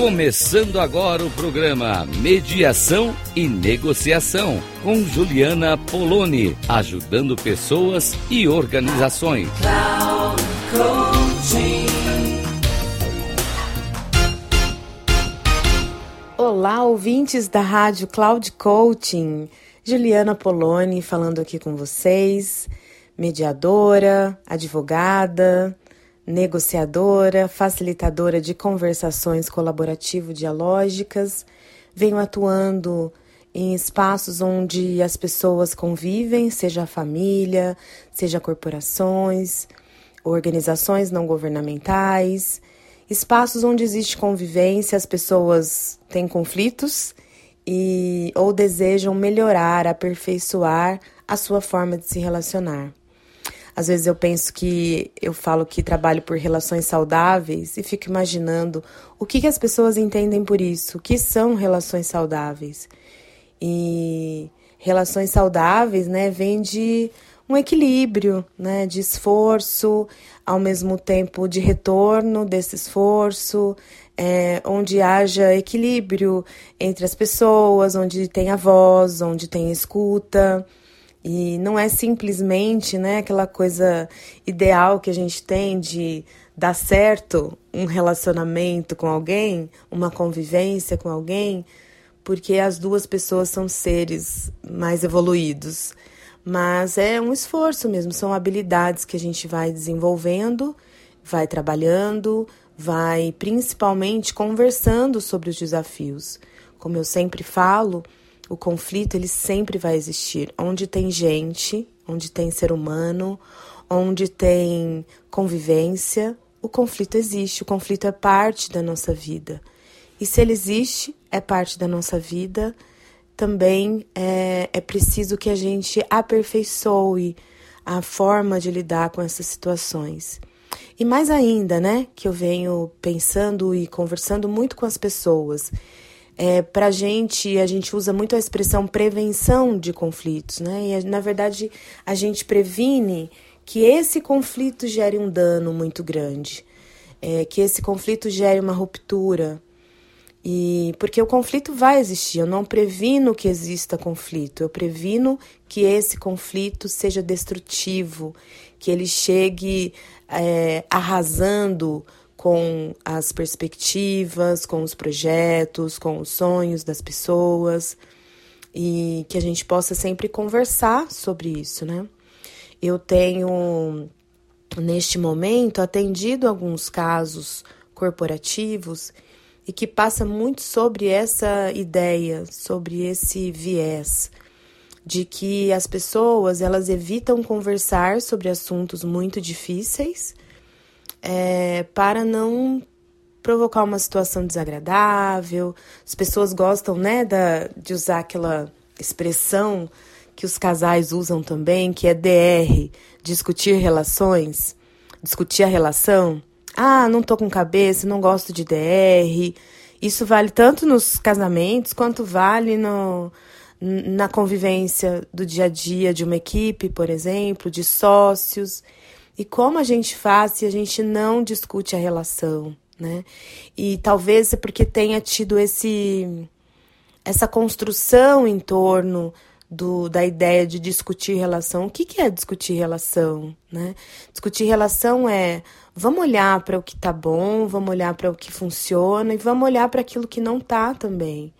Começando agora o programa Mediação e Negociação com Juliana Poloni, ajudando pessoas e organizações. Olá, ouvintes da Rádio Cloud Coaching. Juliana Poloni falando aqui com vocês, mediadora, advogada, negociadora, facilitadora de conversações colaborativo-dialógicas. Venho atuando em espaços onde as pessoas convivem, seja a família, seja corporações, organizações não governamentais, espaços onde existe convivência, as pessoas têm conflitos e ou desejam melhorar, aperfeiçoar a sua forma de se relacionar. Às vezes eu penso que eu falo que trabalho por relações saudáveis e fico imaginando o que, que as pessoas entendem por isso, o que são relações saudáveis. E relações saudáveis, né, vem de um equilíbrio, né, de esforço, ao mesmo tempo de retorno desse esforço, é, onde haja equilíbrio entre as pessoas, onde tem a voz, onde tem escuta. E não é simplesmente né, aquela coisa ideal que a gente tem de dar certo um relacionamento com alguém, uma convivência com alguém, porque as duas pessoas são seres mais evoluídos. Mas é um esforço mesmo, são habilidades que a gente vai desenvolvendo, vai trabalhando, vai principalmente conversando sobre os desafios. Como eu sempre falo, o conflito ele sempre vai existir. Onde tem gente, onde tem ser humano, onde tem convivência, o conflito existe. O conflito é parte da nossa vida. E se ele existe, é parte da nossa vida, também é, é preciso que a gente aperfeiçoe a forma de lidar com essas situações. E mais ainda, né, que eu venho pensando e conversando muito com as pessoas é, para a gente, a gente usa muito a expressão prevenção de conflitos, né? E na verdade a gente previne que esse conflito gere um dano muito grande, é, que esse conflito gere uma ruptura. E porque o conflito vai existir, eu não previno que exista conflito, eu previno que esse conflito seja destrutivo, que ele chegue é, arrasando com as perspectivas, com os projetos, com os sonhos das pessoas e que a gente possa sempre conversar sobre isso, né? Eu tenho neste momento atendido alguns casos corporativos e que passa muito sobre essa ideia, sobre esse viés de que as pessoas elas evitam conversar sobre assuntos muito difíceis é, para não provocar uma situação desagradável. As pessoas gostam, né, da, de usar aquela expressão que os casais usam também, que é DR, discutir relações, discutir a relação. Ah, não tô com cabeça, não gosto de DR. Isso vale tanto nos casamentos quanto vale no, na convivência do dia a dia de uma equipe, por exemplo, de sócios. E como a gente faz se a gente não discute a relação, né? E talvez é porque tenha tido esse essa construção em torno do, da ideia de discutir relação. O que, que é discutir relação? Né? Discutir relação é vamos olhar para o que tá bom, vamos olhar para o que funciona e vamos olhar para aquilo que não tá também.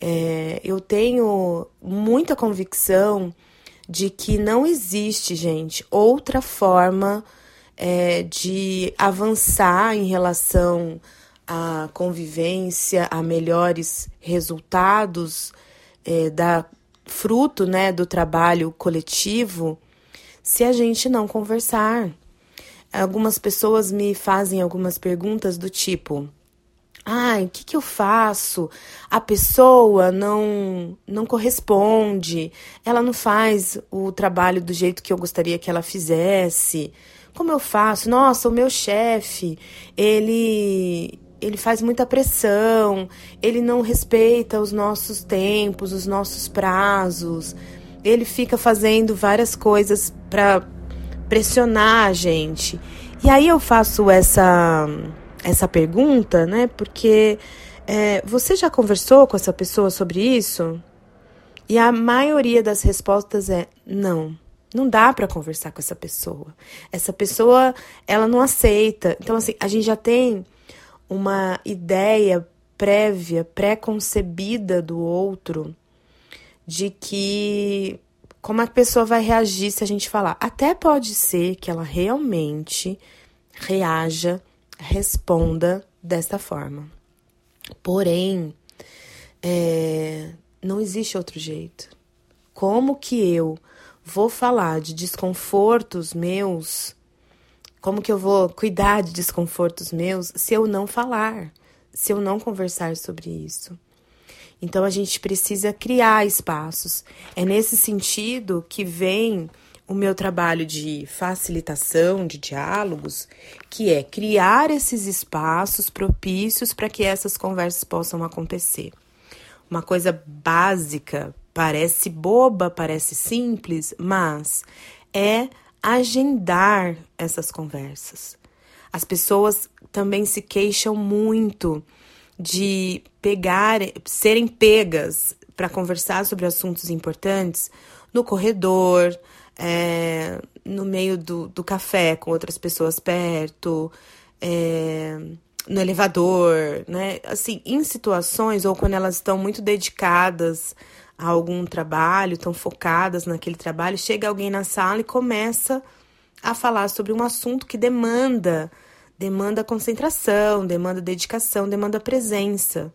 É, eu tenho muita convicção de que não existe, gente, outra forma é, de avançar em relação à convivência, a melhores resultados é, da fruto, né, do trabalho coletivo, se a gente não conversar. Algumas pessoas me fazem algumas perguntas do tipo: Ai, o que, que eu faço? A pessoa não não corresponde, ela não faz o trabalho do jeito que eu gostaria que ela fizesse. Como eu faço? Nossa, o meu chefe, ele ele faz muita pressão, ele não respeita os nossos tempos, os nossos prazos. Ele fica fazendo várias coisas para pressionar a gente. E aí eu faço essa essa pergunta, né? Porque é, você já conversou com essa pessoa sobre isso? E a maioria das respostas é não. Não dá para conversar com essa pessoa. Essa pessoa, ela não aceita. Então, assim, a gente já tem uma ideia prévia, pré-concebida do outro, de que como a pessoa vai reagir se a gente falar. Até pode ser que ela realmente reaja, responda desta forma. Porém, é, não existe outro jeito. Como que eu vou falar de desconfortos meus? Como que eu vou cuidar de desconfortos meus se eu não falar? Se eu não conversar sobre isso? Então a gente precisa criar espaços. É nesse sentido que vem o meu trabalho de facilitação de diálogos, que é criar esses espaços propícios para que essas conversas possam acontecer. Uma coisa básica, parece boba, parece simples, mas é agendar essas conversas. As pessoas também se queixam muito de pegar, serem pegas para conversar sobre assuntos importantes no corredor, é, no meio do, do café com outras pessoas perto, é, no elevador, né? Assim, em situações ou quando elas estão muito dedicadas a algum trabalho, estão focadas naquele trabalho, chega alguém na sala e começa a falar sobre um assunto que demanda demanda concentração, demanda dedicação, demanda presença.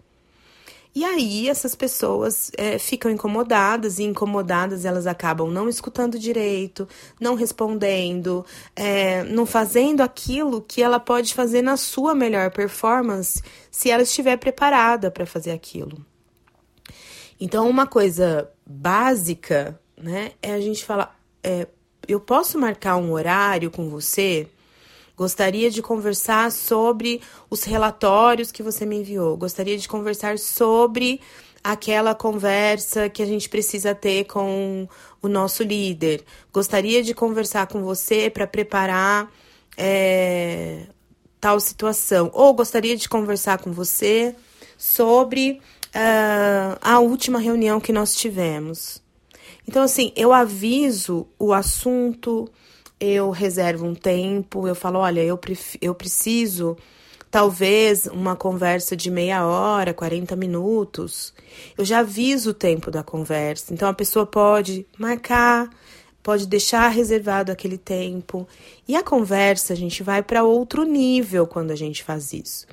E aí essas pessoas é, ficam incomodadas e incomodadas elas acabam não escutando direito, não respondendo, é, não fazendo aquilo que ela pode fazer na sua melhor performance se ela estiver preparada para fazer aquilo. Então uma coisa básica, né, é a gente falar, é, eu posso marcar um horário com você Gostaria de conversar sobre os relatórios que você me enviou. Gostaria de conversar sobre aquela conversa que a gente precisa ter com o nosso líder. Gostaria de conversar com você para preparar é, tal situação. Ou gostaria de conversar com você sobre uh, a última reunião que nós tivemos. Então, assim, eu aviso o assunto, eu reservo um tempo, eu falo, olha, eu, eu preciso talvez uma conversa de meia hora, 40 minutos. Eu já aviso o tempo da conversa. Então a pessoa pode marcar, pode deixar reservado aquele tempo. E a conversa, a gente vai para outro nível quando a gente faz isso.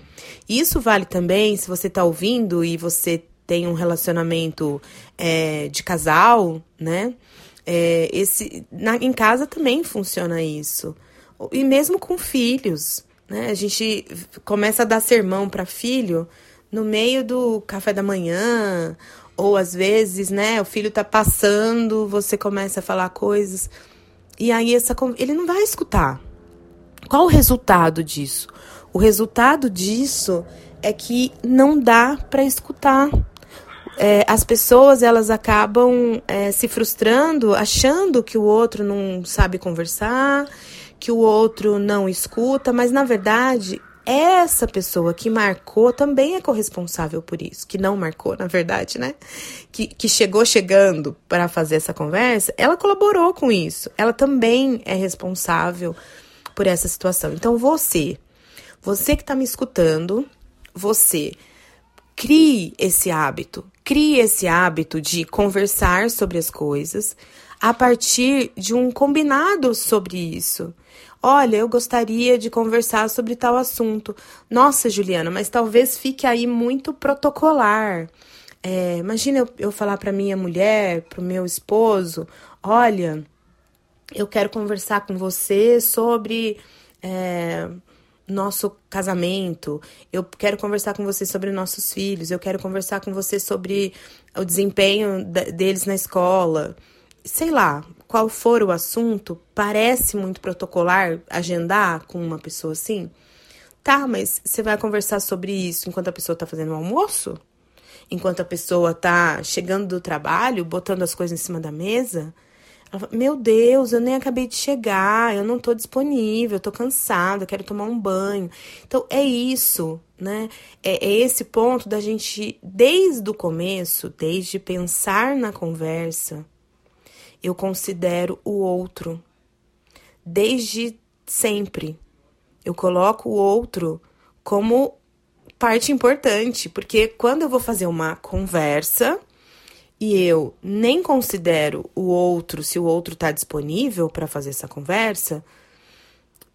Isso vale também se você está ouvindo e você tem um relacionamento é, de casal, né? É, esse, na, em casa também funciona isso. E mesmo com filhos. Né? A gente começa a dar sermão para filho no meio do café da manhã, ou às vezes, né, o filho tá passando, você começa a falar coisas, e aí essa ele não vai escutar. Qual o resultado disso? O resultado disso é que não dá para escutar é, as pessoas elas acabam é, se frustrando, achando que o outro não sabe conversar, que o outro não escuta, mas na verdade essa pessoa que marcou também é corresponsável por isso, que não marcou, na verdade, né? Que, que chegou chegando para fazer essa conversa, ela colaborou com isso. Ela também é responsável por essa situação. Então, você, você que está me escutando, você crie esse hábito. Crie esse hábito de conversar sobre as coisas a partir de um combinado sobre isso. Olha, eu gostaria de conversar sobre tal assunto. Nossa, Juliana, mas talvez fique aí muito protocolar. É, imagina eu, eu falar para minha mulher, para o meu esposo: olha, eu quero conversar com você sobre. É, nosso casamento, eu quero conversar com você sobre nossos filhos, eu quero conversar com você sobre o desempenho deles na escola. Sei lá, qual for o assunto, parece muito protocolar agendar com uma pessoa assim? Tá, mas você vai conversar sobre isso enquanto a pessoa tá fazendo o almoço? Enquanto a pessoa tá chegando do trabalho, botando as coisas em cima da mesa? Meu Deus, eu nem acabei de chegar, eu não tô disponível, eu tô cansada, quero tomar um banho. Então é isso, né? É, é esse ponto da gente, desde o começo, desde pensar na conversa, eu considero o outro. Desde sempre. Eu coloco o outro como parte importante, porque quando eu vou fazer uma conversa e eu nem considero o outro, se o outro está disponível para fazer essa conversa,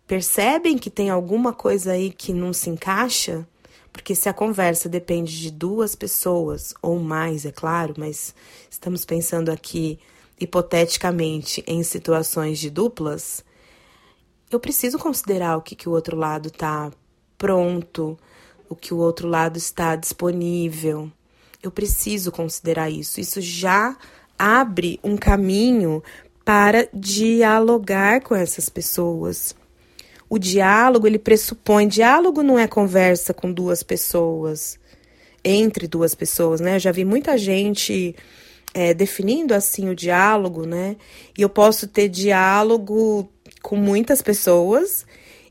percebem que tem alguma coisa aí que não se encaixa? Porque se a conversa depende de duas pessoas, ou mais, é claro, mas estamos pensando aqui hipoteticamente em situações de duplas, eu preciso considerar o que, que o outro lado está pronto, o que o outro lado está disponível. Eu preciso considerar isso. Isso já abre um caminho para dialogar com essas pessoas. O diálogo, ele pressupõe, diálogo não é conversa com duas pessoas, entre duas pessoas, né? Eu já vi muita gente é, definindo assim o diálogo, né? E eu posso ter diálogo com muitas pessoas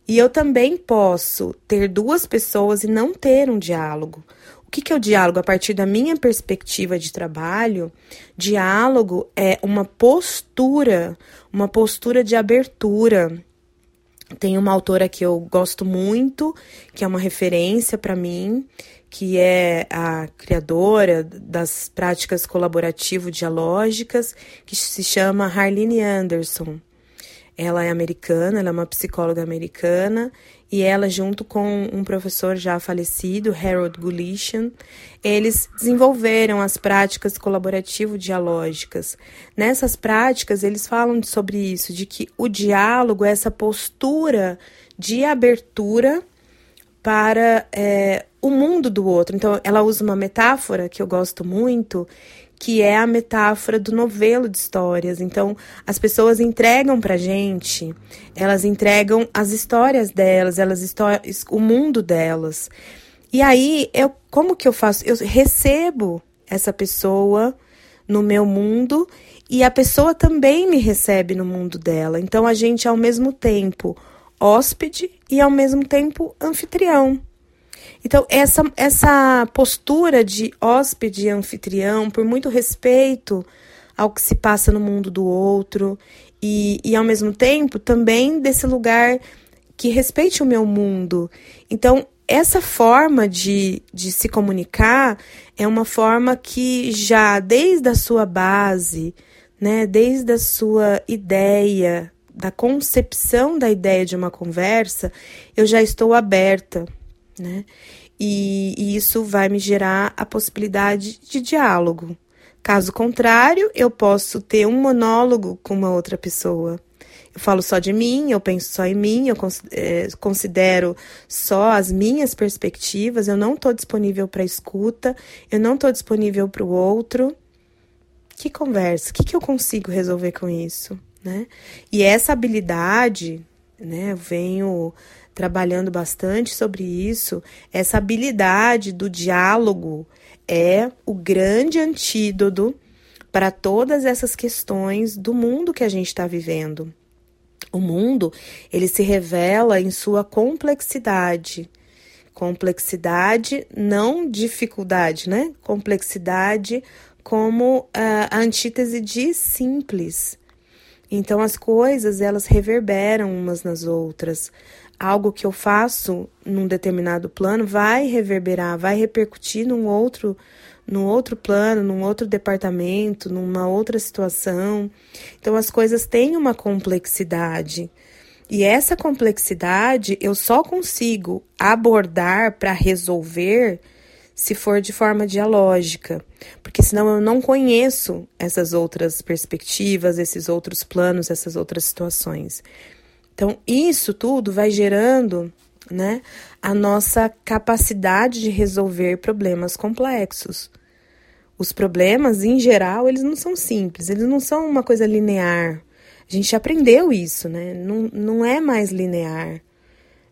e eu também posso ter duas pessoas e não ter um diálogo. O que, que é o diálogo? A partir da minha perspectiva de trabalho, diálogo é uma postura, uma postura de abertura. Tem uma autora que eu gosto muito, que é uma referência para mim, que é a criadora das práticas colaborativo-dialógicas, que se chama Harlene Anderson. Ela é americana, ela é uma psicóloga americana, e ela, junto com um professor já falecido, Harold Gulishan, eles desenvolveram as práticas colaborativo-dialógicas. Nessas práticas, eles falam sobre isso, de que o diálogo é essa postura de abertura para é, o mundo do outro. Então, ela usa uma metáfora que eu gosto muito, que é a metáfora do novelo de histórias. Então, as pessoas entregam pra gente, elas entregam as histórias delas, elas o mundo delas. E aí, eu como que eu faço? Eu recebo essa pessoa no meu mundo e a pessoa também me recebe no mundo dela. Então, a gente é ao mesmo tempo hóspede e ao mesmo tempo anfitrião. Então, essa, essa postura de hóspede e anfitrião, por muito respeito ao que se passa no mundo do outro, e, e ao mesmo tempo também desse lugar que respeite o meu mundo. Então, essa forma de, de se comunicar é uma forma que já desde a sua base, né, desde a sua ideia, da concepção da ideia de uma conversa, eu já estou aberta né? E, e isso vai me gerar a possibilidade de diálogo. Caso contrário, eu posso ter um monólogo com uma outra pessoa. Eu falo só de mim, eu penso só em mim, eu é, considero só as minhas perspectivas, eu não estou disponível para escuta, eu não estou disponível para o outro. Que conversa? O que, que eu consigo resolver com isso? Né? E essa habilidade, né, venho trabalhando bastante sobre isso, essa habilidade do diálogo é o grande antídoto para todas essas questões do mundo que a gente está vivendo. O mundo, ele se revela em sua complexidade. Complexidade, não dificuldade, né? Complexidade como a antítese de simples. Então as coisas elas reverberam umas nas outras algo que eu faço num determinado plano vai reverberar, vai repercutir num outro, num outro plano, num outro departamento, numa outra situação. Então as coisas têm uma complexidade. E essa complexidade eu só consigo abordar para resolver se for de forma dialógica, porque senão eu não conheço essas outras perspectivas, esses outros planos, essas outras situações. Então, isso tudo vai gerando né, a nossa capacidade de resolver problemas complexos. Os problemas, em geral, eles não são simples, eles não são uma coisa linear. A gente aprendeu isso, né? Não, não é mais linear.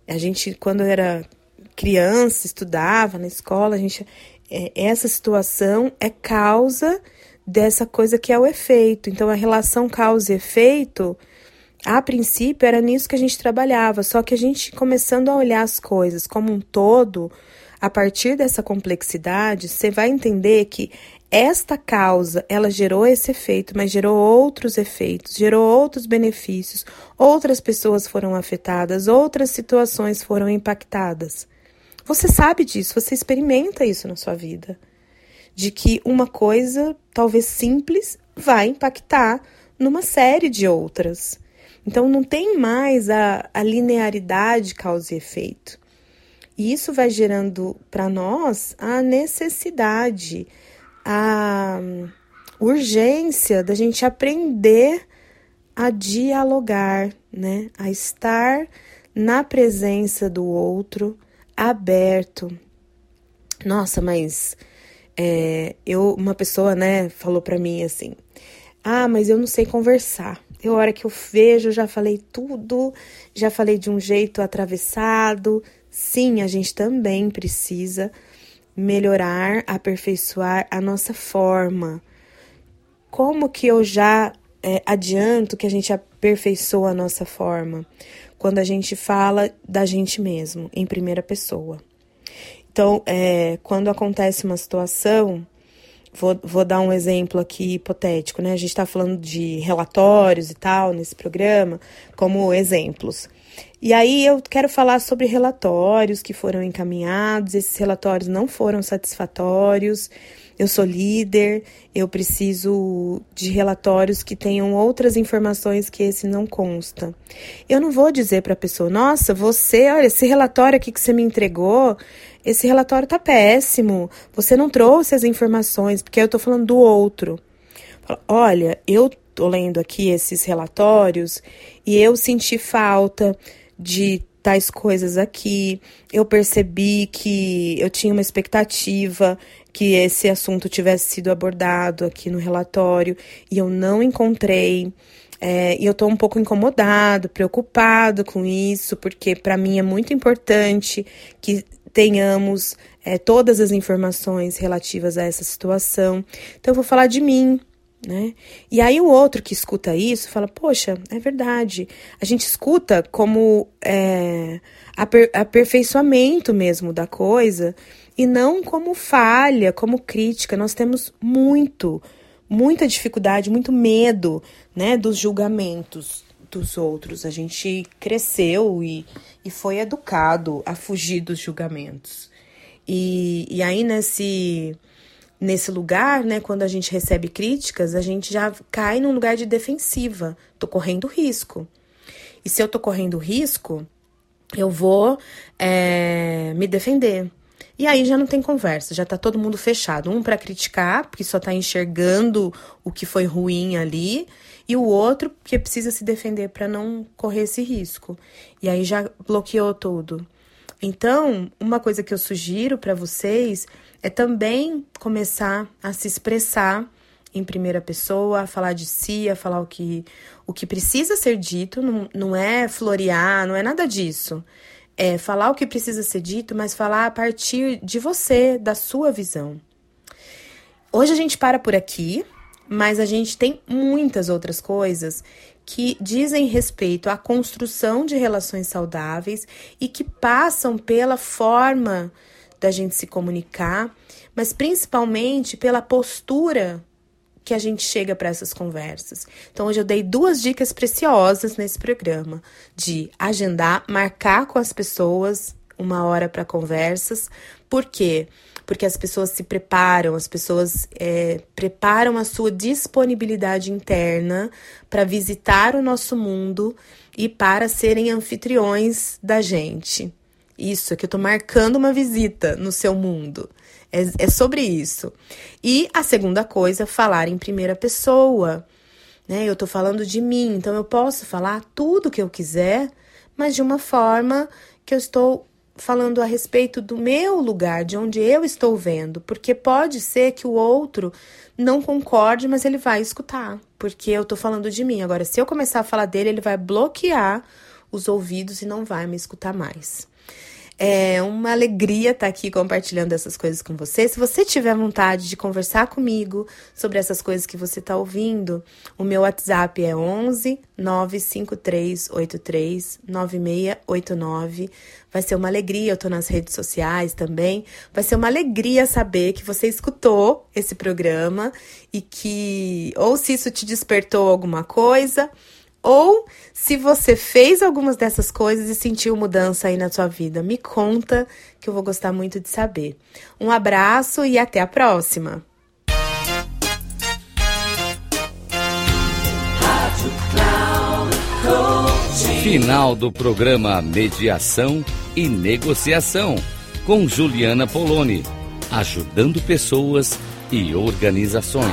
A gente, quando era criança, estudava na escola, a gente, é, essa situação é causa dessa coisa que é o efeito. Então, a relação causa e efeito, a princípio, era nisso que a gente trabalhava, só que a gente começando a olhar as coisas como um todo, a partir dessa complexidade, você vai entender que esta causa, ela gerou esse efeito, mas gerou outros efeitos, gerou outros benefícios, outras pessoas foram afetadas, outras situações foram impactadas. Você sabe disso, você experimenta isso na sua vida. De que uma coisa, talvez simples, vai impactar numa série de outras. Então não tem mais a, a linearidade causa e efeito. E isso vai gerando para nós a necessidade, a urgência da gente aprender a dialogar, né? A estar na presença do outro, aberto. Nossa, mas é, eu, uma pessoa, né, falou para mim assim: Ah, mas eu não sei conversar. Eu, hora que eu vejo, já falei tudo, já falei de um jeito atravessado. Sim, a gente também precisa melhorar, aperfeiçoar a nossa forma. Como que eu já é, adianto que a gente aperfeiçoa a nossa forma? Quando a gente fala da gente mesmo, em primeira pessoa. Então, é, quando acontece uma situação, vou, vou dar um exemplo aqui hipotético, né? A gente está falando de relatórios e tal nesse programa, como exemplos. E aí eu quero falar sobre relatórios que foram encaminhados, esses relatórios não foram satisfatórios. Eu sou líder, eu preciso de relatórios que tenham outras informações que esse não consta. Eu não vou dizer para a pessoa: "Nossa, você, olha, esse relatório aqui que você me entregou, esse relatório tá péssimo. Você não trouxe as informações, porque eu tô falando do outro". Olha, eu tô lendo aqui esses relatórios e eu senti falta de tais coisas aqui. Eu percebi que eu tinha uma expectativa que esse assunto tivesse sido abordado aqui no relatório e eu não encontrei. É, e eu estou um pouco incomodado, preocupado com isso, porque para mim é muito importante que tenhamos é, todas as informações relativas a essa situação. Então, eu vou falar de mim, né? E aí o outro que escuta isso fala, poxa, é verdade. A gente escuta como é, aper aperfeiçoamento mesmo da coisa e não como falha, como crítica. Nós temos muito, muita dificuldade, muito medo, né, dos julgamentos dos outros. A gente cresceu e, e foi educado a fugir dos julgamentos. E, e aí nesse nesse lugar, né, quando a gente recebe críticas, a gente já cai num lugar de defensiva. Tô correndo risco. E se eu tô correndo risco, eu vou é, me defender. E aí já não tem conversa, já tá todo mundo fechado. Um para criticar, porque só tá enxergando o que foi ruim ali, e o outro que precisa se defender para não correr esse risco. E aí já bloqueou tudo. Então, uma coisa que eu sugiro para vocês é também começar a se expressar em primeira pessoa, a falar de si, a falar o que, o que precisa ser dito, não, não é florear, não é nada disso. É falar o que precisa ser dito, mas falar a partir de você, da sua visão. Hoje a gente para por aqui, mas a gente tem muitas outras coisas que dizem respeito à construção de relações saudáveis e que passam pela forma da gente se comunicar, mas principalmente pela postura que a gente chega para essas conversas. Então, hoje eu dei duas dicas preciosas nesse programa: de agendar, marcar com as pessoas uma hora para conversas. Por quê? Porque as pessoas se preparam, as pessoas é, preparam a sua disponibilidade interna para visitar o nosso mundo e para serem anfitriões da gente. Isso, é que eu tô marcando uma visita no seu mundo. É, é sobre isso. E a segunda coisa, falar em primeira pessoa. Né? Eu tô falando de mim, então eu posso falar tudo que eu quiser, mas de uma forma que eu estou falando a respeito do meu lugar, de onde eu estou vendo, porque pode ser que o outro não concorde, mas ele vai escutar, porque eu tô falando de mim. Agora, se eu começar a falar dele, ele vai bloquear os ouvidos e não vai me escutar mais. É uma alegria estar aqui compartilhando essas coisas com você. Se você tiver vontade de conversar comigo sobre essas coisas que você está ouvindo, o meu WhatsApp é 11 95383 9689. Vai ser uma alegria, eu tô nas redes sociais também. Vai ser uma alegria saber que você escutou esse programa e que ou se isso te despertou alguma coisa, ou se você fez algumas dessas coisas e sentiu mudança aí na sua vida, me conta que eu vou gostar muito de saber. Um abraço e até a próxima! Final do programa Mediação e Negociação com Juliana Poloni, ajudando pessoas e organizações.